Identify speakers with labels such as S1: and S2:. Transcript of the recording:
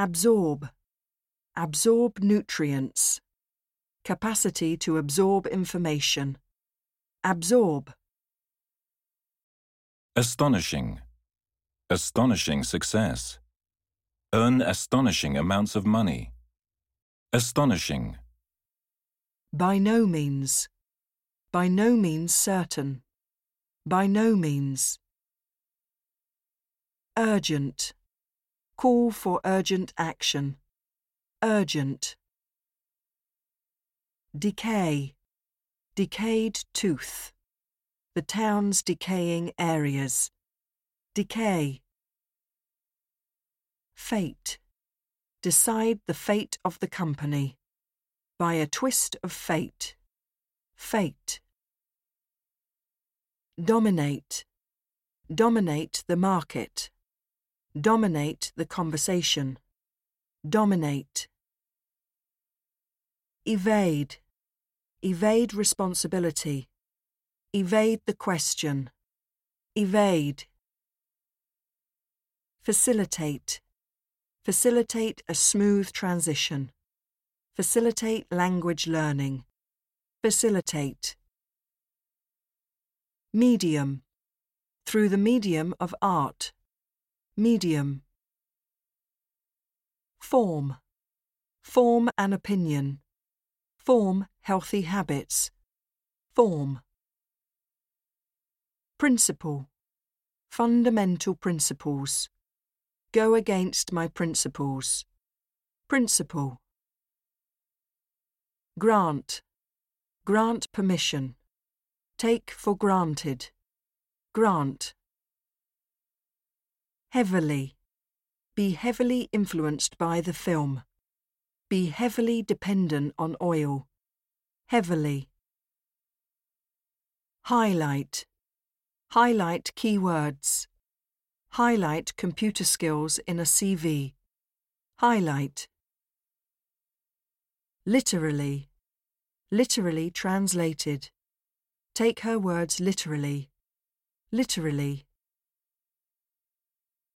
S1: Absorb. Absorb nutrients. Capacity to absorb information. Absorb.
S2: Astonishing. Astonishing success. Earn astonishing amounts of money. Astonishing.
S1: By no means. By no means certain. By no means. Urgent. Call for urgent action. Urgent. Decay. Decayed tooth. The town's decaying areas. Decay. Fate. Decide the fate of the company. By a twist of fate. Fate. Dominate. Dominate the market. Dominate the conversation. Dominate. Evade. Evade responsibility. Evade the question. Evade. Facilitate. Facilitate a smooth transition. Facilitate language learning. Facilitate. Medium. Through the medium of art. Medium. Form. Form an opinion. Form healthy habits. Form. Principle. Fundamental principles. Go against my principles. Principle. Grant. Grant permission. Take for granted. Grant. Heavily. Be heavily influenced by the film. Be heavily dependent on oil. Heavily. Highlight. Highlight keywords. Highlight computer skills in a CV. Highlight. Literally. Literally translated. Take her words literally. Literally.